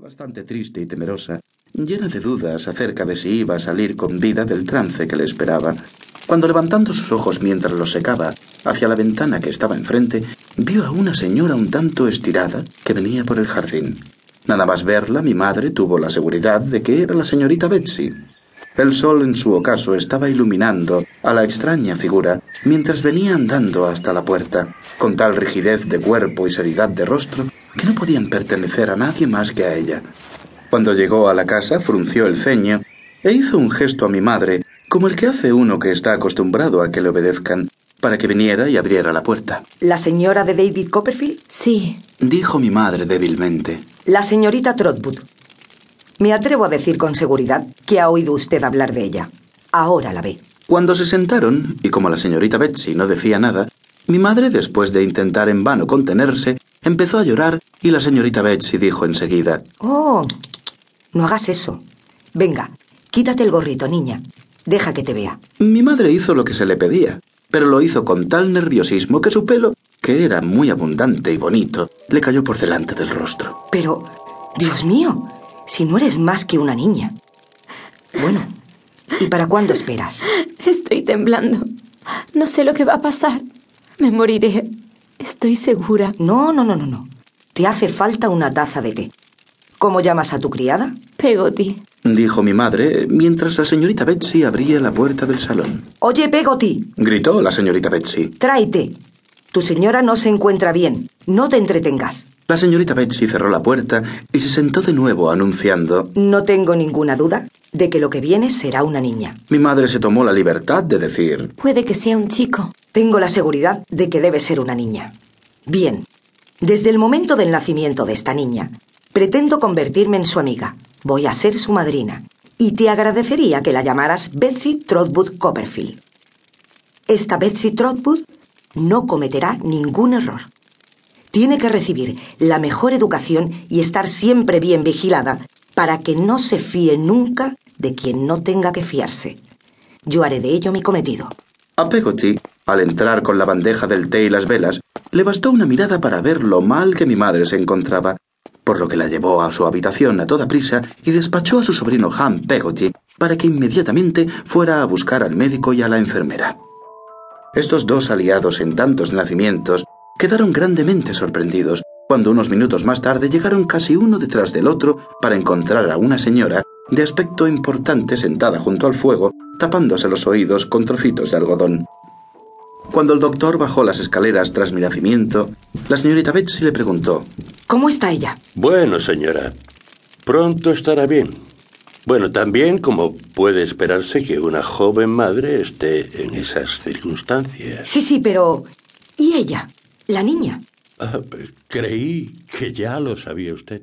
bastante triste y temerosa, llena de dudas acerca de si iba a salir con vida del trance que le esperaba, cuando levantando sus ojos mientras los secaba hacia la ventana que estaba enfrente, vio a una señora un tanto estirada que venía por el jardín. Nada más verla, mi madre tuvo la seguridad de que era la señorita Betsy. El sol en su ocaso estaba iluminando a la extraña figura mientras venía andando hasta la puerta, con tal rigidez de cuerpo y seriedad de rostro que no podían pertenecer a nadie más que a ella. Cuando llegó a la casa, frunció el ceño e hizo un gesto a mi madre, como el que hace uno que está acostumbrado a que le obedezcan, para que viniera y abriera la puerta. ¿La señora de David Copperfield? Sí. Dijo mi madre débilmente. La señorita Trotwood. Me atrevo a decir con seguridad que ha oído usted hablar de ella. Ahora la ve. Cuando se sentaron, y como la señorita Betsy no decía nada, mi madre, después de intentar en vano contenerse, empezó a llorar y la señorita Betsy dijo enseguida, Oh, no hagas eso. Venga, quítate el gorrito, niña. Deja que te vea. Mi madre hizo lo que se le pedía, pero lo hizo con tal nerviosismo que su pelo, que era muy abundante y bonito, le cayó por delante del rostro. Pero, Dios mío, si no eres más que una niña. Bueno, ¿y para cuándo esperas? Estoy temblando. No sé lo que va a pasar. Me moriré. Estoy segura. No, no, no, no, no. Te hace falta una taza de té. ¿Cómo llamas a tu criada? Pegoti. Dijo mi madre mientras la señorita Betsy abría la puerta del salón. Oye, Pegoti, Gritó la señorita Betsy. tráete. Tu señora no se encuentra bien. No te entretengas. La señorita Betsy cerró la puerta y se sentó de nuevo anunciando. No tengo ninguna duda de que lo que viene será una niña. Mi madre se tomó la libertad de decir. Puede que sea un chico. Tengo la seguridad de que debe ser una niña. Bien, desde el momento del nacimiento de esta niña, pretendo convertirme en su amiga. Voy a ser su madrina. Y te agradecería que la llamaras Betsy Trotwood Copperfield. Esta Betsy Trotwood no cometerá ningún error. Tiene que recibir la mejor educación y estar siempre bien vigilada para que no se fíe nunca de quien no tenga que fiarse. Yo haré de ello mi cometido. A Peggotty, al entrar con la bandeja del té y las velas, le bastó una mirada para ver lo mal que mi madre se encontraba, por lo que la llevó a su habitación a toda prisa y despachó a su sobrino Ham Peggotty para que inmediatamente fuera a buscar al médico y a la enfermera. Estos dos aliados en tantos nacimientos quedaron grandemente sorprendidos cuando unos minutos más tarde llegaron casi uno detrás del otro para encontrar a una señora de aspecto importante sentada junto al fuego, tapándose los oídos con trocitos de algodón. Cuando el doctor bajó las escaleras tras mi nacimiento, la señorita Betsy le preguntó, ¿Cómo está ella? Bueno, señora, pronto estará bien. Bueno, también como puede esperarse que una joven madre esté en esas circunstancias. Sí, sí, pero... ¿Y ella? La niña. Ah, creí que ya lo sabía usted.